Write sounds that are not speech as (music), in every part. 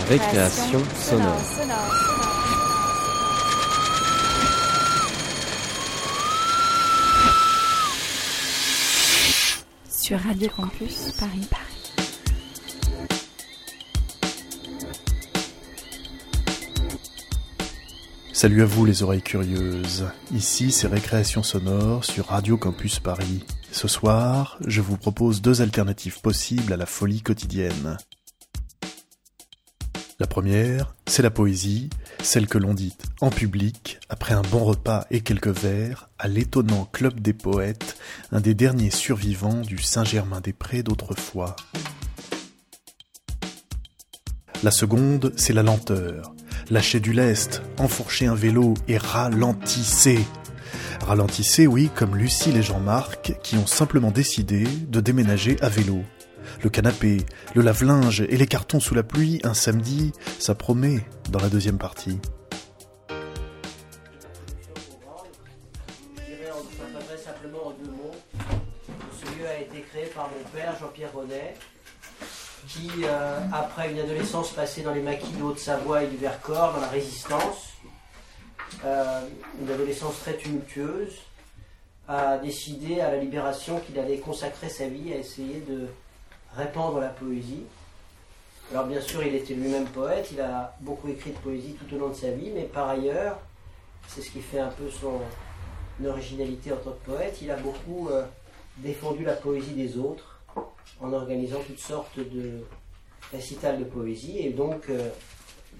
Récréation sonore. Sur Radio Campus Paris Paris. Salut à vous les oreilles curieuses. Ici c'est Récréation sonore sur Radio Campus Paris. Ce soir, je vous propose deux alternatives possibles à la folie quotidienne. La première, c'est la poésie, celle que l'on dit en public, après un bon repas et quelques verres, à l'étonnant Club des Poètes, un des derniers survivants du Saint-Germain-des-Prés d'autrefois. La seconde, c'est la lenteur. Lâchez du lest, enfourchez un vélo et ralentissez. Ralentissez, oui, comme Lucille et Jean-Marc, qui ont simplement décidé de déménager à vélo. Le canapé, le lave-linge et les cartons sous la pluie, un samedi, ça promet dans la deuxième partie. Ce lieu a été créé par mon père, Jean-Pierre Ronet, qui, euh, après une adolescence passée dans les maquis de Haute-Savoie et du Vercors, dans la résistance, euh, une adolescence très tumultueuse, a décidé à la libération qu'il allait consacrer sa vie à essayer de répandre la poésie. Alors bien sûr, il était lui-même poète, il a beaucoup écrit de poésie tout au long de sa vie, mais par ailleurs, c'est ce qui fait un peu son originalité en tant que poète, il a beaucoup euh, défendu la poésie des autres en organisant toutes sortes de récitals de poésie. Et donc, euh,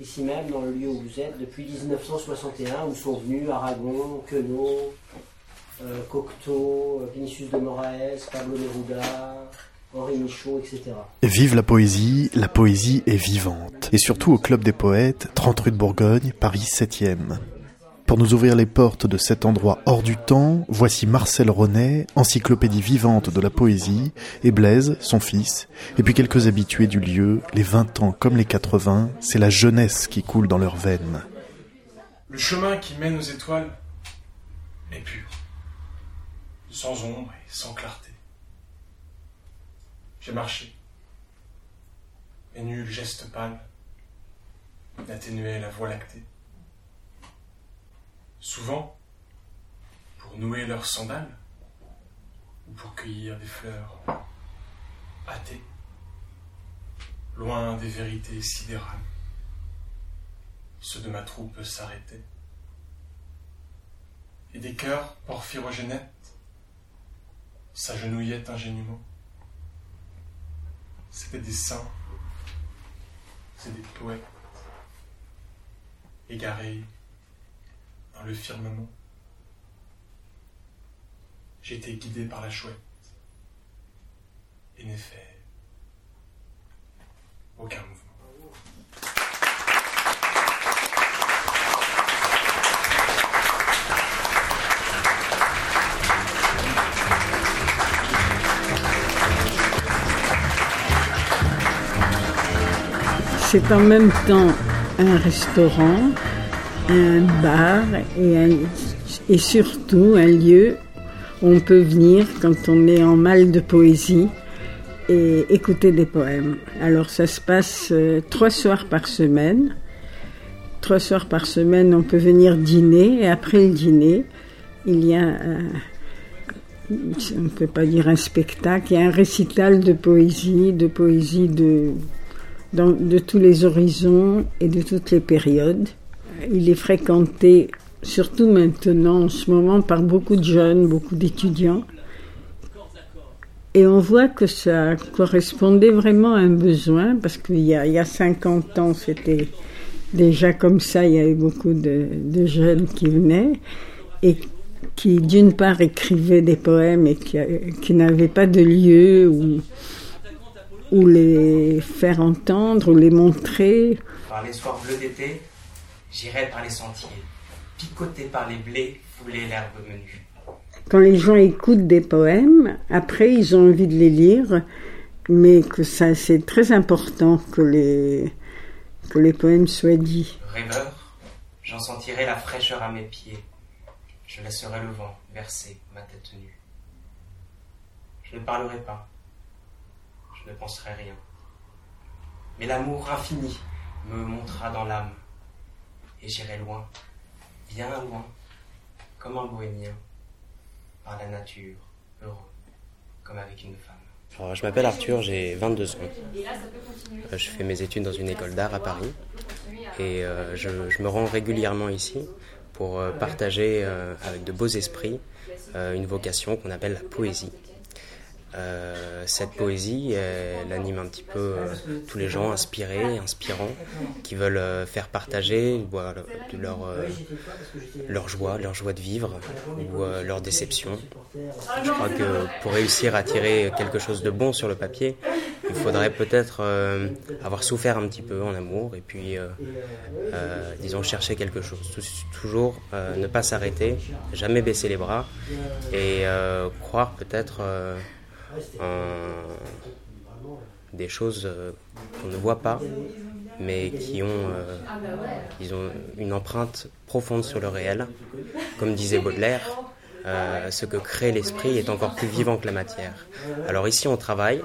ici même, dans le lieu où vous êtes, depuis 1961, où sont venus Aragon, Queneau, euh, Cocteau, Vinicius de Moraes, Pablo Neruda, Henri Michaud, etc. Vive la poésie, la poésie est vivante. Et surtout au Club des Poètes, 30 rue de Bourgogne, Paris 7e. Pour nous ouvrir les portes de cet endroit hors du temps, voici Marcel Ronet, encyclopédie vivante de la poésie, et Blaise, son fils, et puis quelques habitués du lieu, les 20 ans comme les 80, c'est la jeunesse qui coule dans leurs veines. Le chemin qui mène aux étoiles est pur, sans ombre et sans clarté. J'ai marché, et nul geste pâle n'atténuait la voie lactée. Souvent, pour nouer leurs sandales, ou pour cueillir des fleurs hâtées, loin des vérités sidérales, ceux de ma troupe s'arrêtaient. Et des cœurs porphyrogénètes s'agenouillaient ingénument. C'étaient des saints, c'est des poètes, égarés dans le firmament. J'ai été guidé par la chouette et n'ai fait aucun mouvement. C'est en même temps un restaurant, un bar et, surtout un lieu où on peut venir quand on est en mal de poésie et écouter des poèmes. Alors ça se passe euh, trois soirs par semaine. Trois soirs par semaine, on peut venir dîner et après le dîner, il y a on ne peut pas dire un spectacle, il y a un récital de poésie, de poésie de, de tous les horizons et de toutes les périodes. Il est fréquenté, surtout maintenant, en ce moment, par beaucoup de jeunes, beaucoup d'étudiants. Et on voit que ça correspondait vraiment à un besoin, parce qu'il y y a 50 ans, c'était déjà comme ça, il y avait beaucoup de, jeunes qui venaient, et qui, d'une part, écrivaient des poèmes et qui, qui n'avaient pas de lieu où, où les faire entendre, ou les montrer. Par les soirs bleus d'été, j'irai par les sentiers, picoté par les blés, fouler l'herbe menue. Quand les gens écoutent des poèmes, après ils ont envie de les lire, mais que ça c'est très important que les que les poèmes soient dits. Rêveur, j'en sentirai la fraîcheur à mes pieds. Je laisserai le vent verser ma tête nue. Je ne parlerai pas, je ne penserai rien. Mais l'amour infini me montera dans l'âme, et j'irai loin, bien loin, comme un bohémien, par la nature, heureux, comme avec une femme. je m'appelle Arthur, j'ai 22 ans. Euh, je fais mes études dans une école d'art à Paris et euh, je, me rends régulièrement ici pour euh, partager avec de beaux esprits une vocation qu'on appelle la poésie. Euh, cette poésie, elle anime un petit peu euh, tous les gens inspirés, inspirants, qui veulent euh, faire partager leur, leur joie, leur joie de vivre ou leur déception. Je crois que pour réussir à tirer quelque chose de bon sur le papier, il faudrait peut-être avoir souffert un petit peu en amour et puis, disons, chercher quelque chose. Toujours ne pas s'arrêter, jamais baisser les bras et croire peut-être des choses euh, qu'on ne voit pas, mais qui ont, euh, ont une empreinte profonde sur le réel. Comme disait Baudelaire, euh, ce que crée l'esprit est encore plus vivant que la matière. Alors ici, on travaille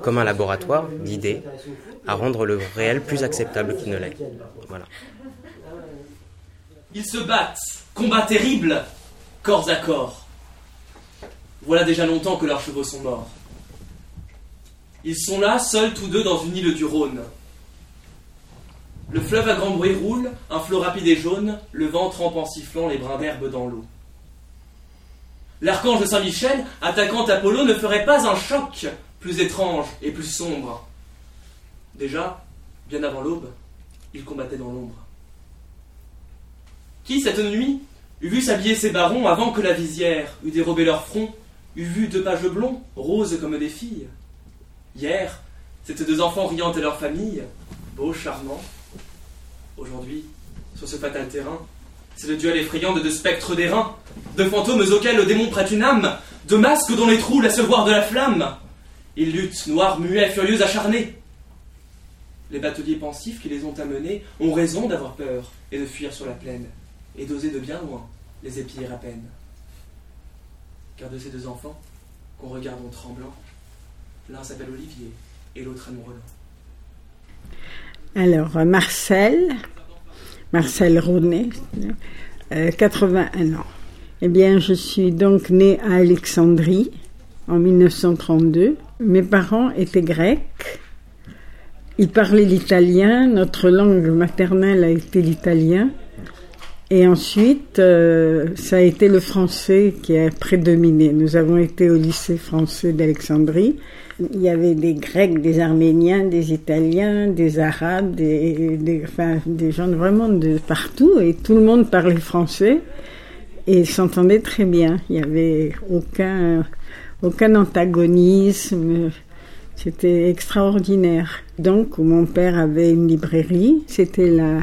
comme un laboratoire d'idées à rendre le réel plus acceptable qu'il ne l'est. Voilà. Ils se battent, combat terrible, corps à corps. Voilà déjà longtemps que leurs chevaux sont morts. Ils sont là, seuls tous deux dans une île du Rhône. Le fleuve à grand bruit roule, un flot rapide et jaune, le vent trempe en sifflant les brins d'herbe dans l'eau. L'archange de Saint-Michel, attaquant Apollo, ne ferait pas un choc plus étrange et plus sombre. Déjà, bien avant l'aube, il combattait dans l'ombre. Qui, cette nuit, eût vu s'habiller ses barons avant que la visière eût dérobé leur front eût vu deux pages blonds, roses comme des filles. Hier, c'étaient deux enfants riant à leur famille, beaux, charmants. Aujourd'hui, sur ce fatal terrain, c'est le duel effrayant de deux spectres d'airain, de fantômes auxquels le démon prête une âme, de masques dont les trous laissent voir de la flamme. Ils luttent, noirs, muets, furieux, acharnés. Les bateliers pensifs qui les ont amenés ont raison d'avoir peur et de fuir sur la plaine, et d'oser de bien loin les épier à peine de ces deux enfants, qu'on regarde en tremblant, l'un s'appelle Olivier et l'autre Anne. Alors, euh, Marcel, Marcel Ronet, 81 euh, ans. Eh bien, je suis donc née à Alexandrie en 1932. Mes parents étaient grecs. Ils parlaient l'italien. Notre langue maternelle a été l'italien. Et ensuite, euh, ça a été le français qui a prédominé. Nous avons été au lycée français d'Alexandrie. Il y avait des Grecs, des Arméniens, des Italiens, des Arabes, des, gens vraiment de partout. Et tout le monde parlait français et s'entendait très bien. Il n'y avait aucun, aucun antagonisme. C'était extraordinaire. Donc, mon père avait une librairie. C'était la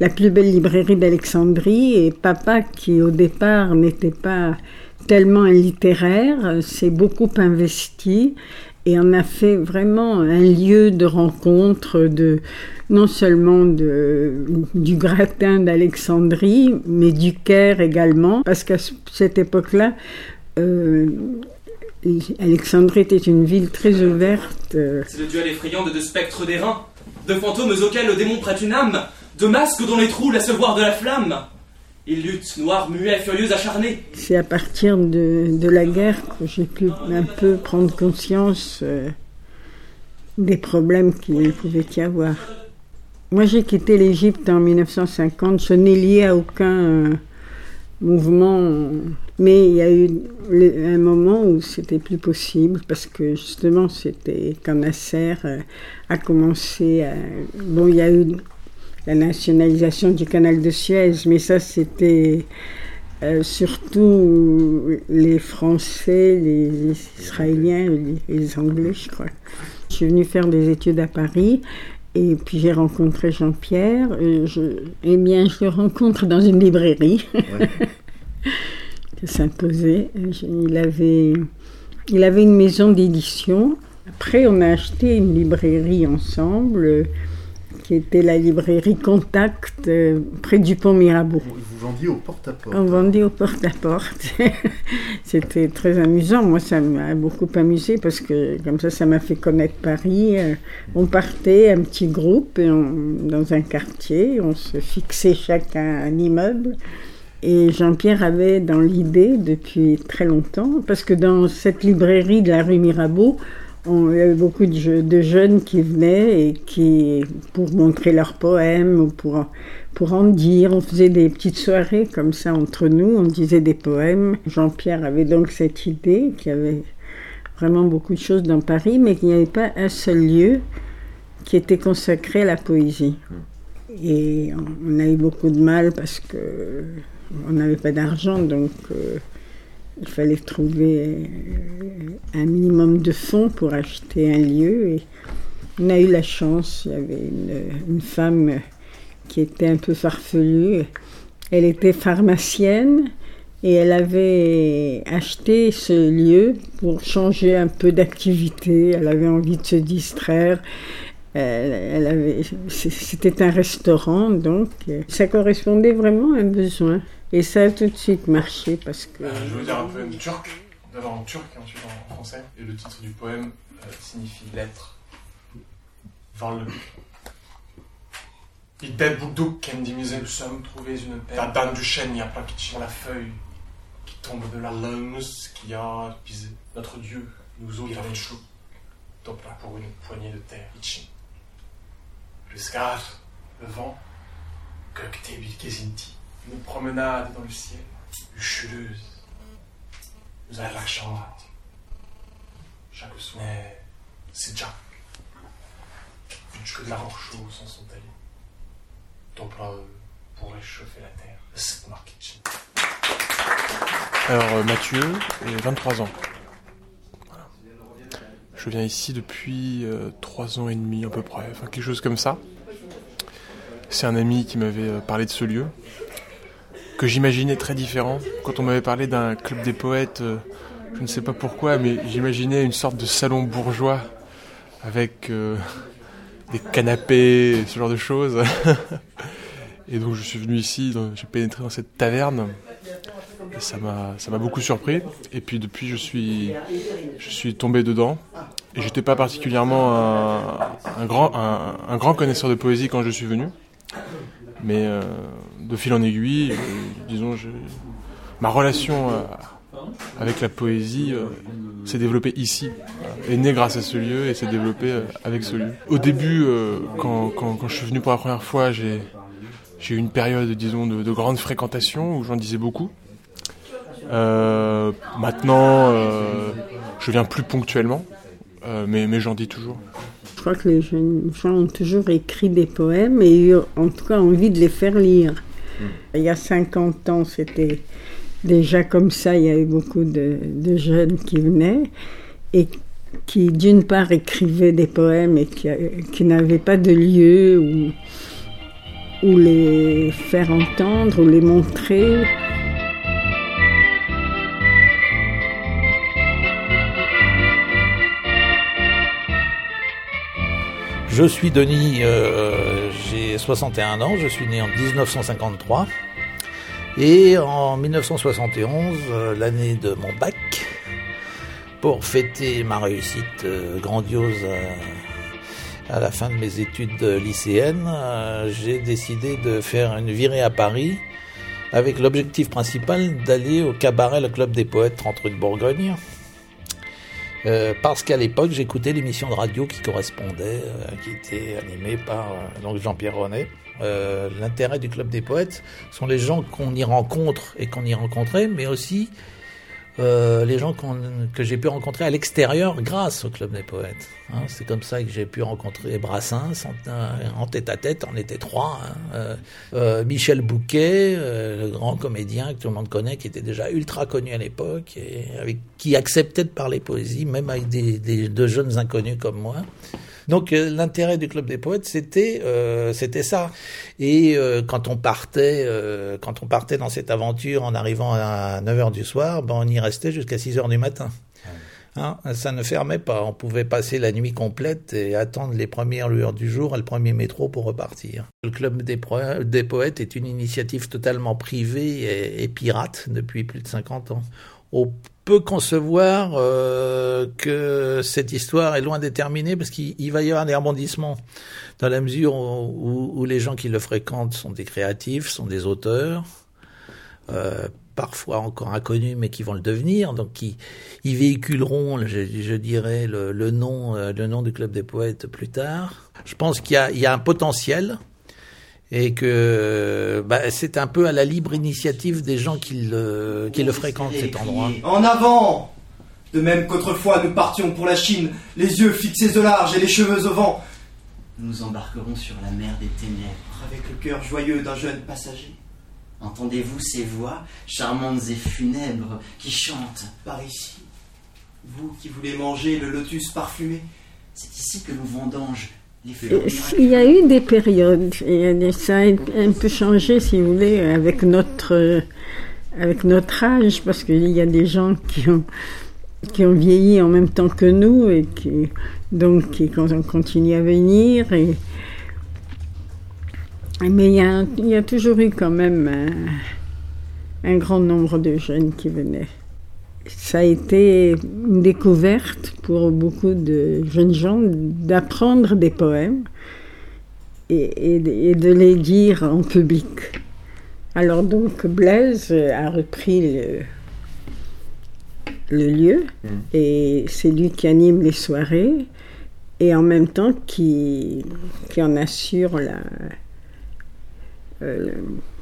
la plus belle librairie d'Alexandrie et papa qui au départ n'était pas tellement un littéraire s'est beaucoup investi et en a fait vraiment un lieu de rencontre de non seulement de, du gratin d'Alexandrie mais du Caire également parce qu'à cette époque-là euh, Alexandrie était une ville très ouverte. C'est le duel effrayant de deux spectres d'airain, de fantômes auxquels le démon prête une âme, de masques dont les trous laissent voir de la flamme. Ils luttent, noirs, muets, furieux, acharnés. C'est à partir de, la guerre que j'ai pu un peu prendre conscience euh, des problèmes qu'il pouvait y avoir. Moi, j'ai quitté l'Égypte en 1950. Je n'ai lié à aucun euh, mouvement, mais il y a eu un moment où c'était plus possible parce que justement, c'était quand Nasser euh, a commencé à. Bon, il y a eu la nationalisation du canal de Suez, mais ça c'était euh, surtout les Français, les Israéliens, les, Anglais, je crois. Je suis venue faire des études à Paris et puis j'ai rencontré Jean-Pierre. Je, eh bien, je le rencontre dans une librairie. Ça (laughs) s'imposait. Il avait, il avait une maison d'édition. Après, on a acheté une librairie ensemble qui était la librairie Contact euh, près du pont Mirabeau. Vous vendiez au porte-à-porte On vendait au porte-à-porte. (laughs) C'était très amusant. Moi, ça m'a beaucoup amusé parce que comme ça, ça m'a fait connaître Paris. Euh, On partait, un petit groupe, et on- dans un quartier. On se fixait chacun un immeuble. Et Jean-Pierre avait dans l'idée depuis très longtemps, parce que dans cette librairie de la rue Mirabeau, on, il y avait beaucoup de, je- de jeunes qui venaient et qui, pour montrer leurs poèmes ou pour, pour en dire, on faisait des petites soirées comme ça entre nous, on disait des poèmes. Jean-Pierre avait donc cette idée qu'il y avait vraiment beaucoup de choses dans Paris, mais qu'il n'y avait pas un seul lieu qui était consacré à la poésie. Et on- on a eu beaucoup de mal parce que on n'avait pas d'argent, donc euh, il fallait trouver euh, un minimum de fonds pour acheter un lieu. Et on a eu la chance, il y avait une, une femme qui était un peu farfelue. Elle était pharmacienne et elle avait acheté ce lieu pour changer un peu d'activité. Elle avait envie de se distraire. Elle, elle avait, c'était un restaurant, donc euh, ça correspondait vraiment à un besoin. Et ça a tout de suite marché parce que. Euh, je vous dire un poème turc, d'abord en turc et ensuite en français. Et le titre du poème euh, signifie lettre. Varlık. İlde bulduk kendimize nous sommes trouvés une paire. Tadan düşen yaprak için la feuille qui tombe de l'arlığımız qui a pisé. Notre Dieu nous ouvre les choux. Toprak pour une poignée de terre. Vent, gökte bir gezinti. Une promenade dans le ciel, luxueuse. Nous avons la. Chaque soir, c'est Jack. Que de la roche chaude s'en sont allés. Toprağı pour réchauffer la terre. Için. Alors euh, Mathieu, j'ai 23 ans. Je viens ici depuis 3 ans et demi à peu près, enfin quelque chose comme ça. C'est un ami qui m'avait euh, parlé de ce lieu, que j'imaginais très différent. Quand on m'avait parlé d'un club des poètes, euh, je ne sais pas pourquoi, mais j'imaginais une sorte de salon bourgeois avec euh, des canapés, ce genre de choses. (laughs) et donc je suis venu ici, j'ai pénétré dans cette taverne. Et ça m'a beaucoup surpris. Et puis depuis, je suis je suis tombé dedans. Et j'étais pas particulièrement un, grand un, grand connaisseur de poésie quand je suis venu. Mais euh, de fil en aiguille, je- disons, je, ma relation euh, avec la poésie euh, s'est développée ici, est née grâce à ce lieu et s'est développée euh, avec ce lieu. Au début, euh, quand, quand, quand je suis venu pour la première fois, j'ai j'ai eu une période, disons, de, de grande fréquentation où j'en disais beaucoup. Euh, maintenant, euh, je viens plus ponctuellement, euh, mais, mais j'en dis toujours. Je crois que les jeunes gens ont toujours écrit des poèmes et eu en tout cas envie de les faire lire. Il y a 50 ans, c'était déjà comme ça, il y avait beaucoup de, de jeunes qui venaient et qui d'une part écrivaient des poèmes et qui, qui n'avaient pas de lieu où, où les faire entendre, ou les montrer. Je suis Denis, euh, j'ai 61 ans, je suis né en 1953. Et en 1971, euh, l'année de mon bac, pour fêter ma réussite euh, grandiose à, la fin de mes études lycéennes, j'ai décidé de faire une virée à Paris avec l'objectif principal d'aller au cabaret Le Club des Poètes 30 rue de Bourgogne. Euh, parce qu'à l'époque, j'écoutais l'émission de radio qui correspondait, euh, qui était animée par euh, Jean-Pierre Renet. Euh, L'intérêt du Club des Poètes sont les gens qu'on y rencontre et qu'on y rencontrait, mais aussi euh, les gens que j'ai pu rencontrer à l'extérieur grâce au Club des Poètes. Hein, C'est comme ça que j'ai pu rencontrer Brassens en, en tête à tête, on était trois. hein. Euh, euh, Michel Bouquet, euh, le grand comédien que tout le monde connaît, qui était déjà ultra connu à l'époque, et avec qui acceptait de parler poésie, même avec des, des- de jeunes inconnus comme moi. Donc euh, l'intérêt du club des poètes, c'était euh, c'était ça. Et euh, quand on partait quand on partait dans cette aventure en arrivant à 9h du soir, ben on y restait jusqu'à 6h du matin. Hein, ça ne fermait pas. On pouvait passer la nuit complète et attendre les premières lueurs du jour et le premier métro pour repartir. Le Club des, Poètes est une initiative totalement privée et, pirate depuis plus de 50 ans. Peut concevoir euh, que cette histoire est loin d'être terminée parce qu'il va y avoir des rebondissements dans la mesure où, les gens qui le fréquentent sont des créatifs, sont des auteurs. Euh, parfois encore inconnus, mais qui vont le devenir, donc qui ils véhiculeront, je, dirais, le, nom, euh, le nom du club des poètes plus tard. Je pense qu'il y, a, un potentiel et que bah, c'est un peu à la libre initiative des gens qui le, qui le fréquentent cet endroit. En avant De même qu'autrefois nous partions pour la Chine, les yeux fixés au large et les cheveux au vent. Nous embarquerons sur la mer des ténèbres. Avec le cœur joyeux d'un jeune passager. Entendez-vous ces voix charmantes et funèbres qui chantent Par ici, vous qui voulez manger le lotus parfumé, c'est ici que nous vendange. Il y a eu des périodes, et ça a un peu changé, si vous voulez, avec notre, avec notre âge, parce qu'il y a des gens qui ont, qui ont vieilli en même temps que nous et qui, donc, qui continuent à venir. Et, mais il y, a, toujours eu quand même un, grand nombre de jeunes qui venaient. Ça a été une découverte pour beaucoup de jeunes gens d'apprendre des poèmes et, de les dire en public. Alors donc Blaise a repris le, le lieu mmh. et c'est lui qui anime les soirées et en même temps qui, qui en assure la, euh,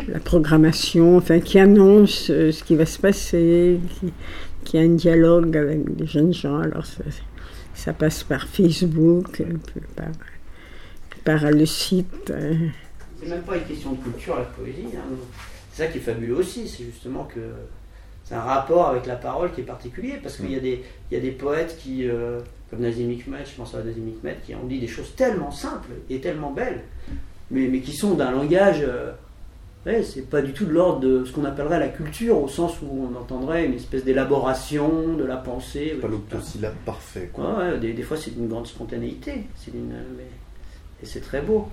la programmation, enfin, qui annonce euh, ce qui va se passer, qui, a un dialogue avec les jeunes gens. Alors, ça, passe par Facebook, par, par le site. Euh. C'est même pas une question de culture, la poésie. Hein. C'est ça qui est fabuleux aussi, c'est justement que c'est un rapport avec la parole qui est particulier, parce qu'il y, a des, y a des poètes qui, comme Nazim Hikmet, je pense à Nazim Hikmet, qui ont dit des choses tellement simples et tellement belles mais, qui sont d'un langage. Euh, c'est pas du tout de l'ordre de ce qu'on appellerait la culture, au sens où on entendrait une espèce d'élaboration de la pensée. Pas l'octosyllabe parfait. Quoi. Ouais, des, des, fois c'est d'une grande spontanéité, c'est et c'est très beau.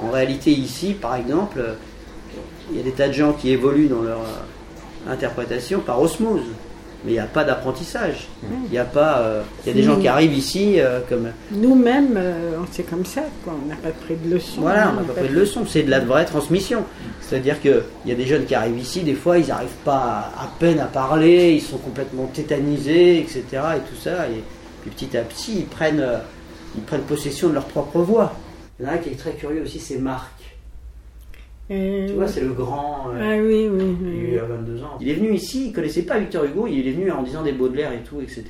En réalité, ici, par exemple, il y a des tas de gens qui évoluent dans leur interprétation par osmose mais il n'y a pas d'apprentissage. Il y a pas, euh, il y a des gens qui arrivent ici euh, comme. Nous-mêmes, euh, c'est comme ça, quoi. On n'a pas pris de leçons. Voilà, on n'a pas pris de leçons. C'est de la vraie transmission. C'est-à-dire qu'il y a des jeunes qui arrivent ici, des fois, ils n'arrivent pas à, peine à parler, ils sont complètement tétanisés, etc. Et tout ça. Et puis petit à petit, ils prennent, ils prennent possession de leur propre voix. Il y en a un qui est très curieux aussi, c'est Marc. Euh, tu vois, c'est le grand. Euh, ah oui, oui, Il a 22 ans. Il est venu ici, il connaissait pas Victor Hugo, il est venu en disant des Baudelaire et tout, etc.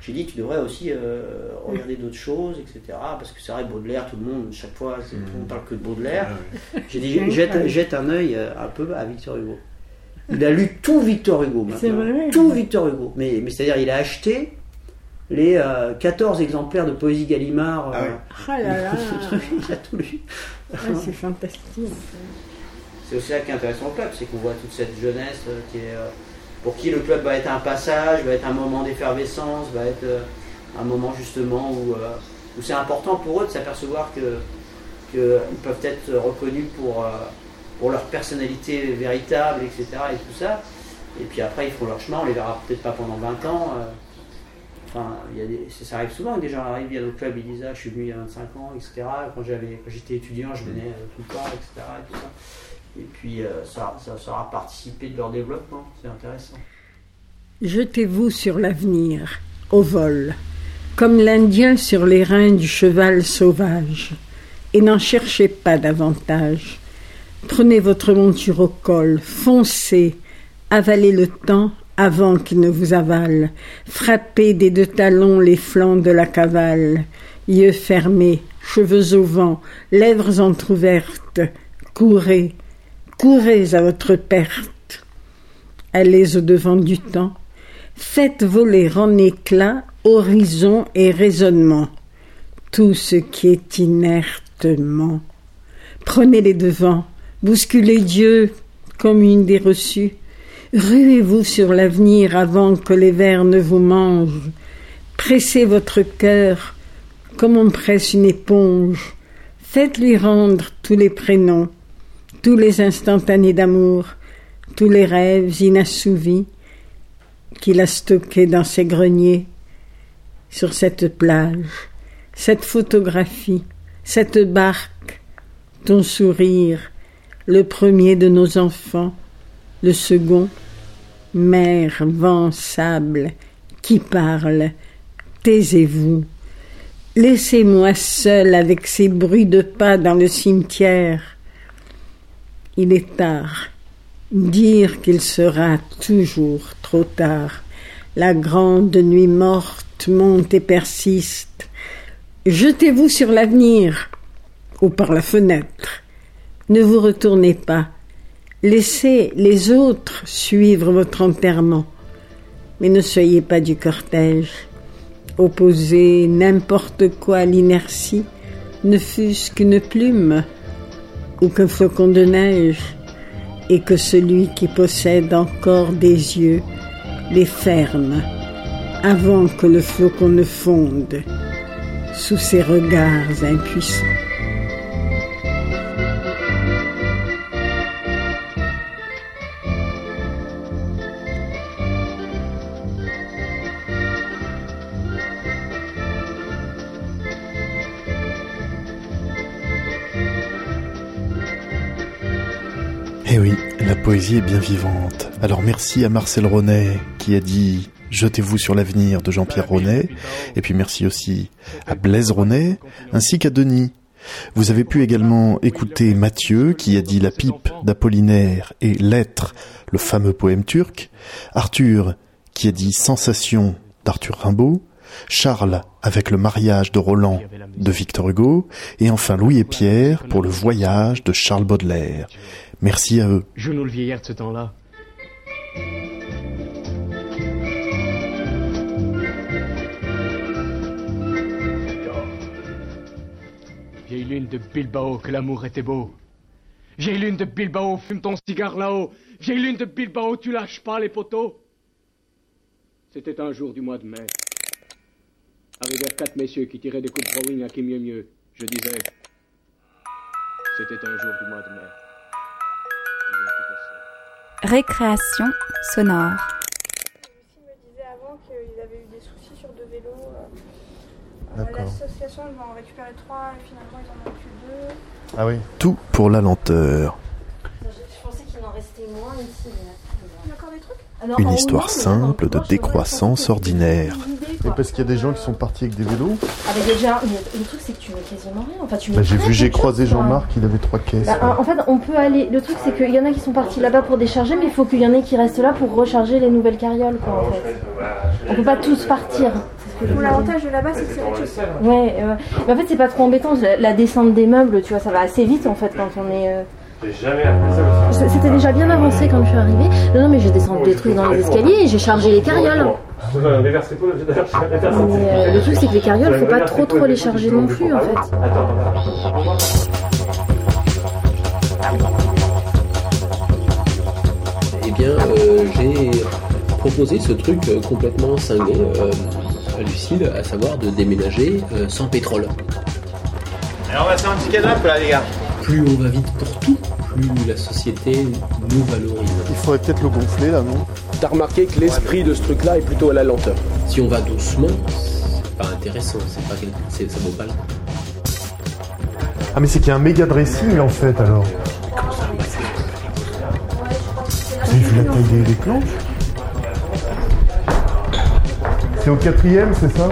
J'ai dit, tu devrais aussi euh, regarder d'autres choses, etc. Parce que c'est vrai, Baudelaire, tout le monde, chaque fois, tout le monde parle que de Baudelaire. Ah J'ai dit, jette, jette, un œil un peu à Victor Hugo. Il a lu tout Victor Hugo maintenant. Vrai. Tout Victor Hugo. Mais, mais c'est-à-dire, il a acheté les 14 exemplaires de Poésie Gallimard. Ah, ah là là. (laughs) il a tout lu. Ah, c'est fantastique. C'est aussi ça qui est intéressant au club, c'est qu'on voit toute cette jeunesse euh, qui est, euh, pour qui le club va être un passage, va être un moment d'effervescence, va être euh, un moment justement où, où c'est important pour eux de s'apercevoir que qu'ils peuvent être reconnus pour, pour leur personnalité véritable, etc. et tout ça. Et puis après, ils font leur chemin, on les verra peut-être pas pendant 20 ans. Y a des, ça arrive souvent des gens arrivent, il y a d'autres clubs, ils disent ah, je suis venu il y a 25 ans, etc. Quand, j'étais étudiant, je venais euh, tout le temps, etc. Et, et puis euh, ça, ça, ça aura participé de leur développement, c'est intéressant. Jetez-vous sur l'avenir, au vol, comme l'Indien sur les reins du cheval sauvage, et n'en cherchez pas davantage. Prenez votre monture au col, foncez, avalez le temps avant qu'il ne vous avale, frappez des deux talons les flancs de la cavale, yeux fermés, cheveux au vent, lèvres entr'ouvertes, courez, courez à votre perte. Allez au devant du temps, faites voler en éclats horizon et raisonnement, tout ce qui est inertement. Prenez les devants, bousculez Dieu comme une des reçues, Ruez-vous sur l'avenir avant que les vers ne vous mangent. Pressez votre cœur comme on presse une éponge. Faites-lui rendre tous les prénoms, tous les instantanés d'amour, tous les rêves inassouvis qu'il a stockés dans ses greniers, sur cette plage, cette photographie, cette barque, ton sourire, le premier de nos enfants, le second, mer, vent, sable, qui parle, taisez-vous. Laissez-moi seul avec ces bruits de pas dans le cimetière. Il est tard. Dire qu'il sera toujours trop tard. La grande nuit morte monte et persiste. Jetez-vous sur l'avenir ou par la fenêtre. Ne vous retournez pas. Laissez les autres suivre votre enterrement. Mais ne soyez pas du cortège. Opposez n'importe quoi à l'inertie, ne fût-ce qu'une plume ou qu'un flocon de neige, et que celui qui possède encore des yeux les ferme avant que le flocon ne fonde sous ses regards impuissants. Poésie est bien vivante. Alors merci à Marcel Ronet qui a dit Jetez-vous sur l'avenir de Jean-Pierre Ronet. Et puis merci aussi à Blaise Ronet ainsi qu'à Denis. Vous avez pu également écouter Mathieu qui a dit La pipe d'Apollinaire et Lettre, le fameux poème turc. Arthur qui a dit Sensation d'Arthur Rimbaud. Charles avec le mariage de Roland de Victor Hugo. Et enfin Louis et Pierre pour le voyage de Charles Baudelaire. Merci à eux. Joue-nous le vieillard de ce temps-là. Vieille lune de Bilbao, que l'amour était beau. Vieille lune de Bilbao, fume ton cigare là-haut. Vieille lune de Bilbao, tu lâches pas les poteaux. C'était un jour du mois de mai. Arrivèrent quatre messieurs qui tiraient des coups de rowing à qui mieux mieux. Je disais, c'était un jour du mois de mai. Récréation sonore. me disait avant qu'ils avaient eu des soucis sur deux vélos. euh, D'accord. L'association ils vont en récupérer trois et finalement ils en ont plus deux. Ah oui. Tout pour la lenteur. Je pensais qu'il en restait moins ici. Il y a encore des trucs Alors, Une histoire mais simple de décroissance ordinaire. quoi. parce qu'il y a des gens qui sont partis avec des vélos. Ah, mais déjà, mais le truc c'est que tu mets quasiment rien. Enfin, tu mets Bah, j'ai vu, j'ai croisé. Jean-Marc, il avait trois caisses. Bah, en fait, on peut aller. Le truc, c'est qu'il y en a qui sont partis là-bas pour décharger, mais il faut qu'il y en ait qui restent là pour recharger les nouvelles carrioles, quoi, en fait. On peut pas tous partir. Bon. L'avantage de là-bas c'est que c'est. Ouais, euh, mais en fait, c'est pas trop embêtant. La, la descente des meubles, tu vois, ça va assez vite en fait quand on est. euh, C'était déjà bien avancé quand je suis arrivée. Non, non, mais j'ai descendu des trucs dans les escaliers et j'ai chargé les carrioles. Mais euh, le truc, c'est que les carrioles, faut pas trop trop les charger non plus en fait. Eh bien, euh, j'ai proposé ce truc euh, complètement cinglé euh, à Lucille, à savoir de déménager euh, sans pétrole. Alors on va faire un petit canap là les gars. Plus on va vite pour tout, plus la société nous valorise. Il faudrait peut-être le gonfler là, non? T'as remarqué que l'esprit de ce truc-là est plutôt à la lenteur. Si on va doucement, c'est pas intéressant, c'est pas quelque- c'est- ça vaut pas le coup. Ah mais c'est qu'il y a un méga dressing en fait alors. J'ai vu la taille des, des planches. C'est au quatrième, c'est Ça?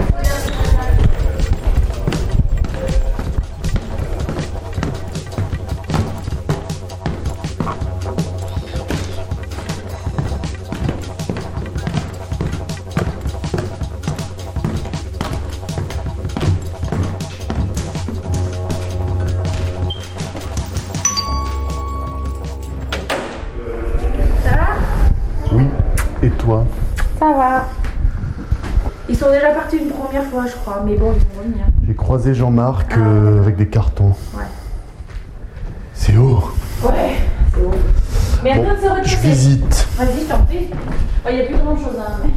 Une première fois, je crois, mais bon, ils vont revenir. J'ai croisé Jean-Marc euh, avec des cartons. Ouais. C'est haut. Ouais, c'est haut. Mais à Bon, toi de se je visite. Vas-y, je t'en prie. Il n'y a plus grand chose, hein. mais-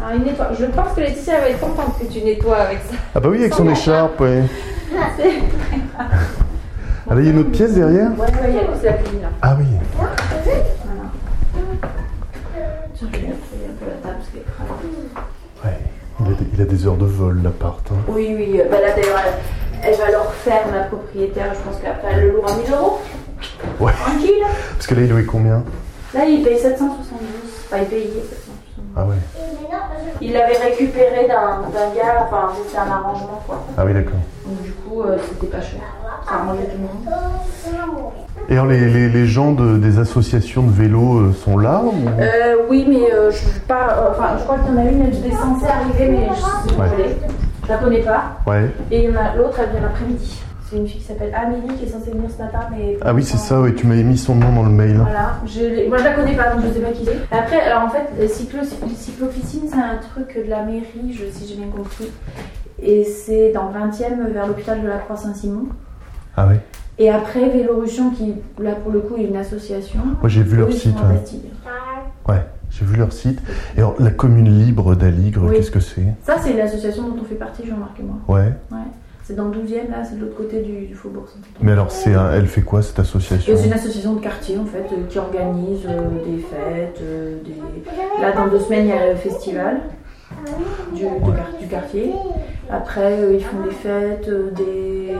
Alors, il nettoie. Je pense que Laetitia va être contente que tu nettoies avec ça. Ah bah oui, avec son écharpe, ouais. C'est- Ah là, il y a une autre pièce derrière? Ouais, ouais, il y a c'est la cuisine là. Ah oui. Voilà. Tiens, je vais nettoyer un peu la table parce qu'elle est crade. Il a, des, il a des heures de vol, l'appart. hein. Oui, oui. euh, Bah là d'ailleurs, elle, elle va le refaire, la propriétaire. Je pense qu'après elle le louera 1000 euros. Ouais. Tranquille. Parce que là, il louait combien? Là, il paye 772. Enfin, il payait 772. Ah ouais. Il l'avait récupéré d'un d'un gars, enfin, c'était un arrangement quoi. Ah oui, d'accord. Donc, du coup, euh, c'était pas cher. Et alors, les, les, les gens de, des associations de vélo euh, sont là ou... Euh, oui, mais euh, je pas. euh, Enfin, je crois qu'il y en a une, elle est censée arriver, mais je sais pas Ouais. Je la connais pas. Ouais. Et il y en a l'autre, elle vient l'après-midi. C'est une fille qui s'appelle Amélie qui est censée venir ce matin, mais. Ah oui, c'est ça, oui, tu m'avais mis son nom dans le mail. Voilà, je moi je la connais pas donc je sais pas qui c'est. Après, alors en fait, cyclo, cyclofficine c'est un truc de la mairie, je, si j'ai bien compris. Et c'est dans le 20e vers l'hôpital de la Croix-Saint-Simon. Ah oui. Et après, Vélorussion qui, là pour le coup, est une association. Moi, j'ai vu leur site, ouais. J'ai vu leur site. Et alors, la commune libre d'Aligre, Oui. qu'est-ce que c'est? Ça, c'est l'association dont on fait partie, Jean-Marc et moi. Ouais. Ouais. C'est dans le 12e, là, c'est de l'autre côté du, du faubourg. Mais alors, c'est un- elle fait quoi, cette association? C'est une association de quartier en fait euh, qui organise euh, des fêtes. euh, des... Là, dans deux semaines, il y a le festival du, de du quartier. Après, ils font des fêtes, des...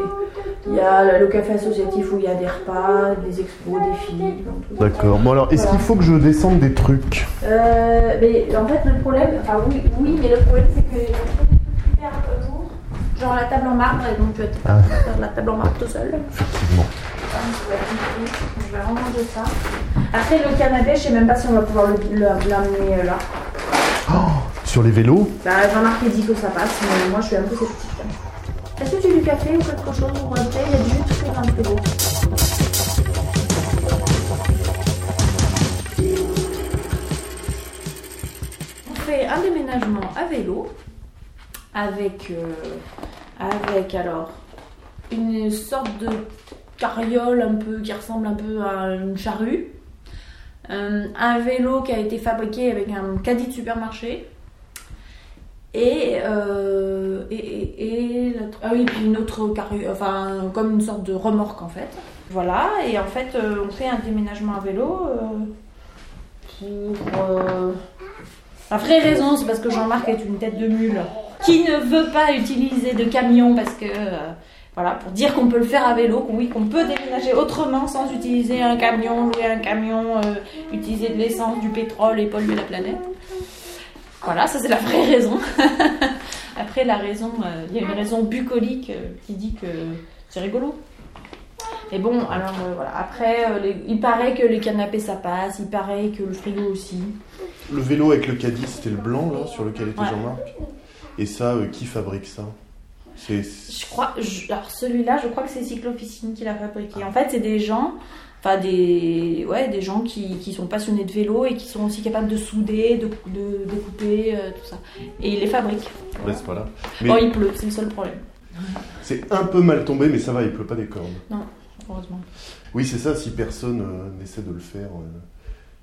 il y a le café associatif où il y a des repas, des expos, des films. D'accord. Bon, alors, est-ce qu'il faut que je descende des trucs Euh, mais en fait, le problème, enfin oui, oui mais le problème c'est que trucs hyper lourds, genre la table en marbre, et donc tu vas te Ah. faire la table en marbre tout seul. Effectivement. Je vais ranger ça. Après, le canapé, je sais même pas si on va pouvoir l'amener euh, là. Sur les vélos Bah, Jean-Marc il dit que ça passe, mais moi je suis un peu sceptique. Café ou quelque chose thé Il y a du jus. On fait un déménagement à vélo avec, euh, avec alors une sorte de carriole un peu qui ressemble un peu à une charrue. Euh, un vélo qui a été fabriqué avec un caddie de supermarché. Et, euh, et, et, et ah oui, puis une autre carrure, enfin comme une sorte de remorque en fait. Voilà, et en fait euh, on fait un déménagement à vélo euh, pour. La vraie raison, c'est parce que Jean-Marc est une tête de mule qui ne veut pas utiliser de camion parce que. voilà, pour dire qu'on peut le faire à vélo, oui, qu'on peut déménager autrement sans utiliser un camion, louer un camion, utiliser de l'essence, du pétrole et polluer la planète. Voilà, ça c'est la vraie raison. (laughs) Après, la raison, euh, il y a une raison bucolique euh, qui dit que c'est rigolo. Mais bon, alors euh, voilà. Après, euh, les- il paraît que les canapés ça passe, il paraît que le frigo aussi. Le vélo avec le caddie, c'était le blanc, là, sur lequel était Ouais. Jean-Marc Et ça, euh, qui fabrique ça? C'est... Je crois, je- alors celui-là, je crois que c'est Cyclofficine qui l'a fabriqué. En fait, c'est des gens, enfin des, ouais, des gens qui, qui sont passionnés de vélo et qui sont aussi capables de souder, de, de, de couper, euh, tout ça. Et ils les fabriquent. Ouais, c'est pas là. Bon, il pleut, c'est le seul problème. C'est un peu mal tombé, mais ça va, il pleut pas des cornes. Non, heureusement. Oui, c'est ça, si personne euh, n'essaie de le faire, euh,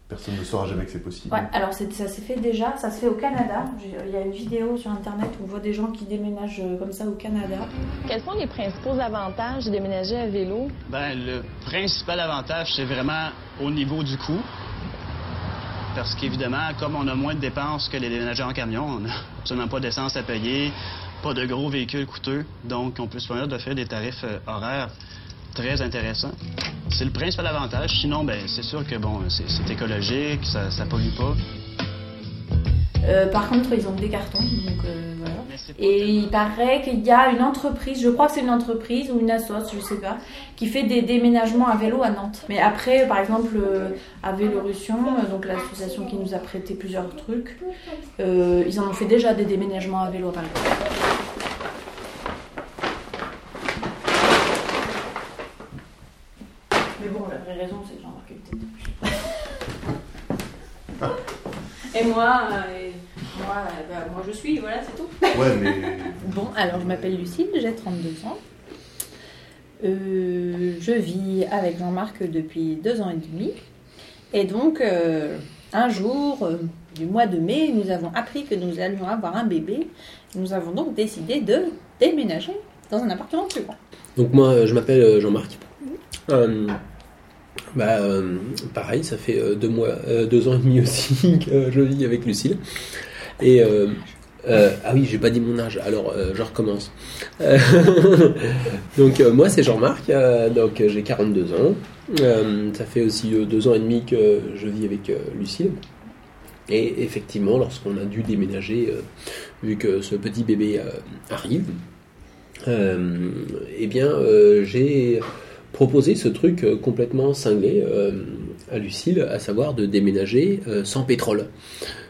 personne ne saura jamais que c'est possible. Ouais, alors ça s'est fait déjà, ça se fait au Canada. Il y a une vidéo sur internet où on voit des gens qui déménagent euh, comme ça au Canada. Quels sont les principaux avantages de déménager à vélo? Ben, le principal avantage, c'est vraiment au niveau du coût. Parce qu'évidemment, comme on a moins de dépenses que les déménageurs en camion, on n'a (laughs) absolument pas d'essence à payer, pas de gros véhicules coûteux, donc on peut se permettre d'offrir des tarifs euh, horaires très intéressants. C'est le principal avantage. Sinon, ben, c'est sûr que bon, c'est écologique, ça, ça pollue pas. Euh, par contre, ils ont des cartons, donc euh, voilà. Et il paraît qu'il y a une entreprise, je crois que c'est une entreprise ou une assoce, je sais pas, qui fait des déménagements à vélo à Nantes. Mais après, par exemple, euh, à Vélorussion, donc l'association qui nous a prêté plusieurs trucs, ils en ont fait déjà des déménagements à vélo à Paris. Mais bon, la vraie raison, c'est que Jean-Marc est une tête. Et moi, euh, et moi, euh, bah, moi je suis, voilà, c'est tout. Ouais, mais- (laughs) Bon, alors je m'appelle Lucille, j'ai 32 ans. Euh, je vis avec Jean-Marc depuis deux ans et demi. Et donc, euh, un jour euh, du mois de mai, nous avons appris que nous allions avoir un bébé. Nous avons donc décidé de déménager dans un appartement plus grand. Donc moi, je m'appelle Jean-Marc. Euh, bah, euh, pareil, ça fait euh, deux mois, euh, deux ans et demi aussi (laughs) que je vis avec Lucille. Et ah oui, j'ai pas dit mon âge. Alors, je recommence. (laughs) Donc moi, c'est Jean-Marc. donc j'ai 42 ans. Ça fait aussi deux ans et demi que je vis avec Lucille. Et effectivement, lorsqu'on a dû déménager, vu que ce petit bébé arrive, eh bien, j'ai proposé ce truc euh, complètement cinglé euh, à Lucille, à savoir de déménager euh, sans pétrole,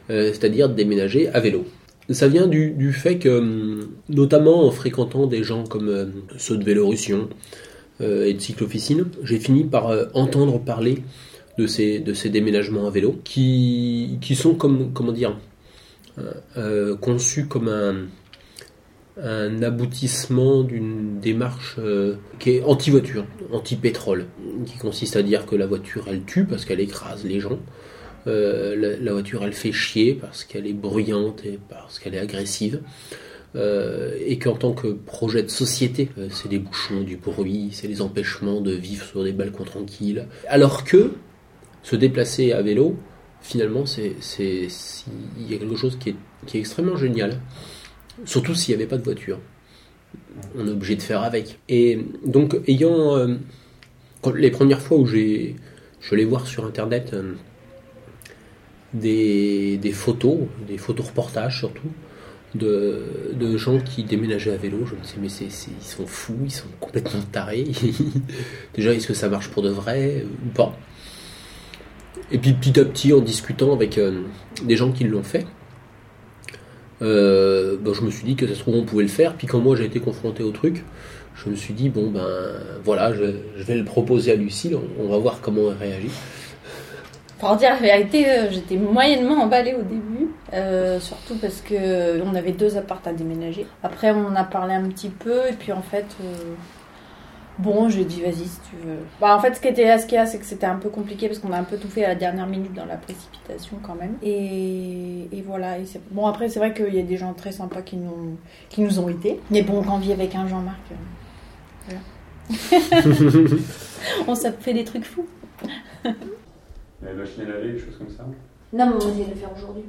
c'est-à-dire de déménager à vélo. Ça vient du, fait que, hum, notamment en fréquentant des gens comme ceux de Vélorussion et de cyclofficine, j'ai fini par entendre parler de ces, de ces déménagements à vélo qui, sont comme, comment dire, conçus comme un, un aboutissement d'une démarche euh, qui est anti-voiture, anti-pétrole, qui consiste à dire que la voiture elle tue parce qu'elle écrase les gens, Euh, la, voiture elle fait chier parce qu'elle est bruyante et parce qu'elle est agressive, Euh, et qu'en tant que projet de société, c'est des bouchons, du bruit, c'est les empêchements de vivre sur des balcons tranquilles, alors que se déplacer à vélo, finalement, c'est, il y a quelque chose qui est extrêmement génial. Surtout s'il n'y avait pas de voiture. On est obligé de faire avec. Et donc, ayant. euh, les premières fois où j'ai. Je allé voir sur internet euh, des, photos, des photos reportages surtout, de, gens qui déménageaient à vélo. Je me disais, mais ils sont fous, ils sont complètement tarés. (laughs) Déjà, est-ce que ça marche pour de vrai euh, ou pas? Et puis petit à petit, en discutant avec des gens qui l'ont fait, euh, ben, je me suis dit que ça se trouve on pouvait le faire. Puis quand moi j'ai été confronté au truc, je me suis dit bon ben voilà, je, vais le proposer à Lucille, on, va voir comment elle réagit. Pour dire la vérité, euh, j'étais moyennement emballée au début, euh, surtout parce que on avait deux apparts à déménager. Après, on a parlé un petit peu, et puis en fait, bon, j'ai dit vas-y si tu veux. Bah, en fait, ce qui était ce qu'il y a, c'est que c'était un peu compliqué parce qu'on a un peu tout fait à la dernière minute dans la précipitation quand même. Et, et voilà. Et c'est- bon, après, c'est vrai qu'il y a des gens très sympas qui nous, qui nous ont été. Mais bon, quand on vit avec un Jean-Marc, euh, voilà. (laughs) on s'est fait des trucs fous. (laughs) La machine à laver, des choses comme ça. Non, mais on va essayer de le faire aujourd'hui.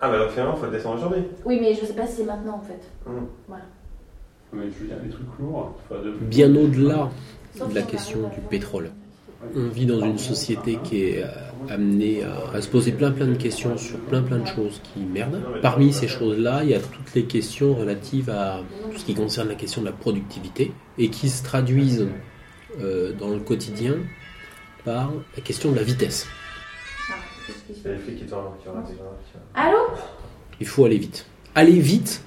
Ah, bah donc finalement, faut le descendre aujourd'hui. Oui, mais je sais pas si c'est maintenant en fait. Hum. Voilà. Mais je veux dire, des trucs lourds. faut de- Bien au-delà de la question du pétrole. On vit dans une société qui est euh, amenée à, à se poser plein plein de questions sur plein plein de choses qui merdent. Parmi ces choses-là, il y a toutes les questions relatives à tout ce qui concerne la question de la productivité et qui se traduisent euh, dans le quotidien par la question de la vitesse. Il y a les flics qui tournent, qui tournent, qui tournent, qui tournent. Allô? Il faut aller vite. Aller vite,